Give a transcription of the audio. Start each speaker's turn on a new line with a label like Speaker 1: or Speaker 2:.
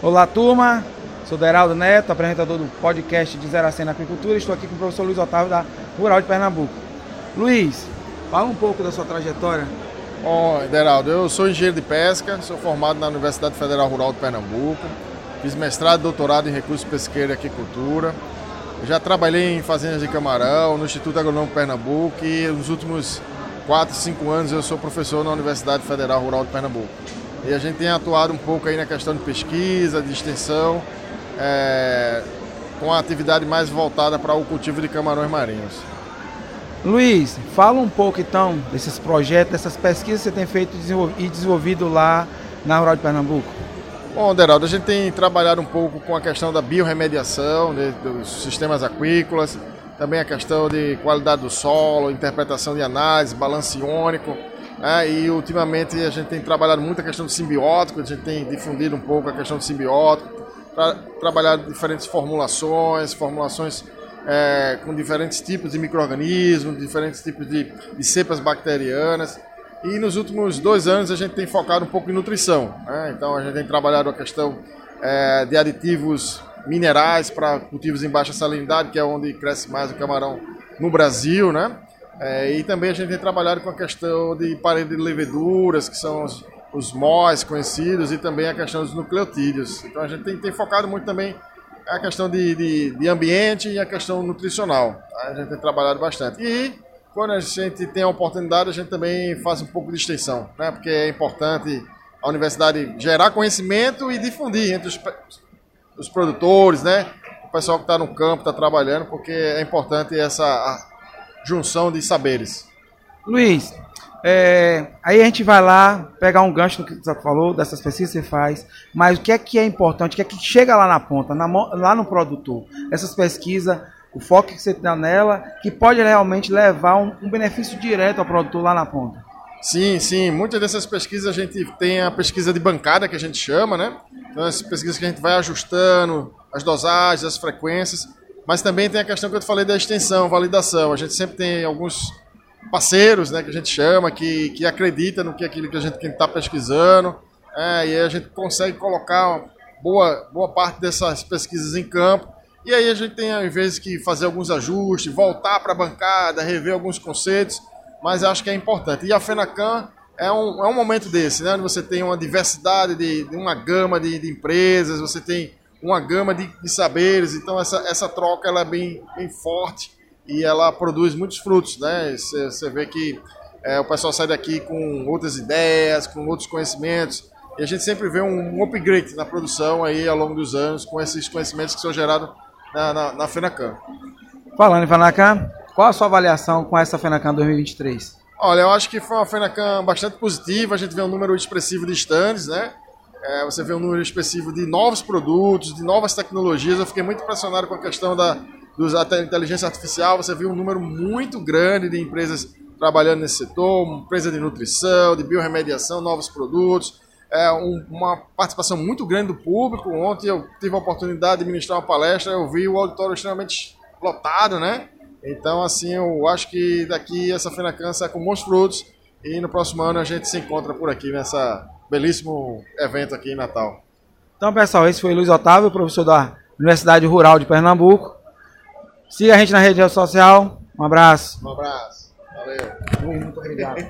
Speaker 1: Olá, turma. Sou Deraldo Neto, apresentador do podcast de Zero a 100 na Agricultura. Estou aqui com o professor Luiz Otávio da Rural de Pernambuco. Luiz, fala um pouco da sua trajetória.
Speaker 2: Bom, Deraldo, eu sou engenheiro de pesca, sou formado na Universidade Federal Rural de Pernambuco, fiz mestrado e doutorado em recursos pesqueiros e aquicultura. Já trabalhei em fazendas de camarão, no Instituto Agronômico Pernambuco e nos últimos 4, 5 anos eu sou professor na Universidade Federal Rural de Pernambuco. E a gente tem atuado um pouco aí na questão de pesquisa, de extensão, é, com a atividade mais voltada para o cultivo de camarões marinhos.
Speaker 1: Luiz, fala um pouco então desses projetos, dessas pesquisas que você tem feito e desenvolvido lá na Rural de Pernambuco.
Speaker 2: Bom, Deraldo, a gente tem trabalhado um pouco com a questão da biorremediação né, dos sistemas aquícolas, também a questão de qualidade do solo, interpretação de análise, balanço iônico. Né, e ultimamente a gente tem trabalhado muito a questão do simbiótico, a gente tem difundido um pouco a questão do simbiótico, para trabalhar diferentes formulações, formulações é, com diferentes tipos de micro-organismos, diferentes tipos de, de, cepas bacterianas. E nos últimos dois anos a gente tem focado um pouco em nutrição. Né? Então a gente tem trabalhado a questão é, de aditivos minerais para cultivos em baixa salinidade, que é onde cresce mais o camarão no Brasil, né? É, e também a gente tem trabalhado com a questão de parede de leveduras, que são os, os MOS conhecidos e também a questão dos nucleotídeos. Então a gente tem, tem focado muito também a questão de, de, de, ambiente e a questão nutricional. A gente tem trabalhado bastante. E quando a gente tem a oportunidade, a gente também faz um pouco de extensão, né? porque é importante a universidade gerar conhecimento e difundir entre os, os produtores, né? o pessoal que está no campo, está trabalhando, porque é importante essa junção de saberes.
Speaker 1: Luiz, é, aí a gente vai lá, pegar um gancho no que você falou, dessas pesquisas que você faz, mas o que é que é importante, o que é que chega lá na ponta, na, lá no produtor? Essas pesquisas, o foco que você dá nela, que pode realmente levar um, um benefício direto ao produtor lá na ponta.
Speaker 2: Sim, sim. Muitas dessas pesquisas a gente tem a pesquisa de bancada que a gente chama, né? Então, essas pesquisas que a gente vai ajustando as dosagens, as frequências, mas também tem a questão que eu te falei da extensão, validação. A gente sempre tem alguns parceiros, né, que a gente chama, que, que acredita no que aquilo que a gente está pesquisando, é, e aí a gente consegue colocar boa, boa parte dessas pesquisas em campo, e aí a gente tem, às vezes, que fazer alguns ajustes, voltar para a bancada, rever alguns conceitos, mas acho que é importante. E a FENACAN é um, é um momento desse, né, onde você tem uma diversidade de, de uma gama de, de, empresas, você tem uma gama de, de saberes, então essa, essa troca ela é bem, bem forte, e ela produz muitos frutos, né? Você vê que é, o pessoal sai daqui com outras ideias, com outros conhecimentos, e a gente sempre vê um, upgrade na produção aí ao longo dos anos com esses conhecimentos que são gerados na, na, na FENACAM.
Speaker 1: Falando em FENACAM, qual a sua avaliação com essa FENACAM 2023?
Speaker 2: Olha, eu acho que foi uma FENACAM bastante positiva, a gente vê um número expressivo de stands, né? É, você vê um número expressivo de novos produtos, de novas tecnologias. Eu fiquei muito impressionado com a questão da, da inteligência artificial, você viu um número muito grande de empresas trabalhando nesse setor, empresa de nutrição, de biorremediação, novos produtos, é, um, uma participação muito grande do público. Ontem eu tive a oportunidade de ministrar uma palestra, eu vi o auditório extremamente lotado, né? Então, assim, eu acho que daqui essa FENACAN sai com bons frutos e no próximo ano a gente se encontra por aqui nessa belíssimo evento aqui em Natal.
Speaker 1: Então, pessoal, esse foi Luiz Otávio, professor da Universidade Rural de Pernambuco. Siga a gente na rede social. Um abraço.
Speaker 2: Um abraço. Valeu.
Speaker 1: Muito obrigado.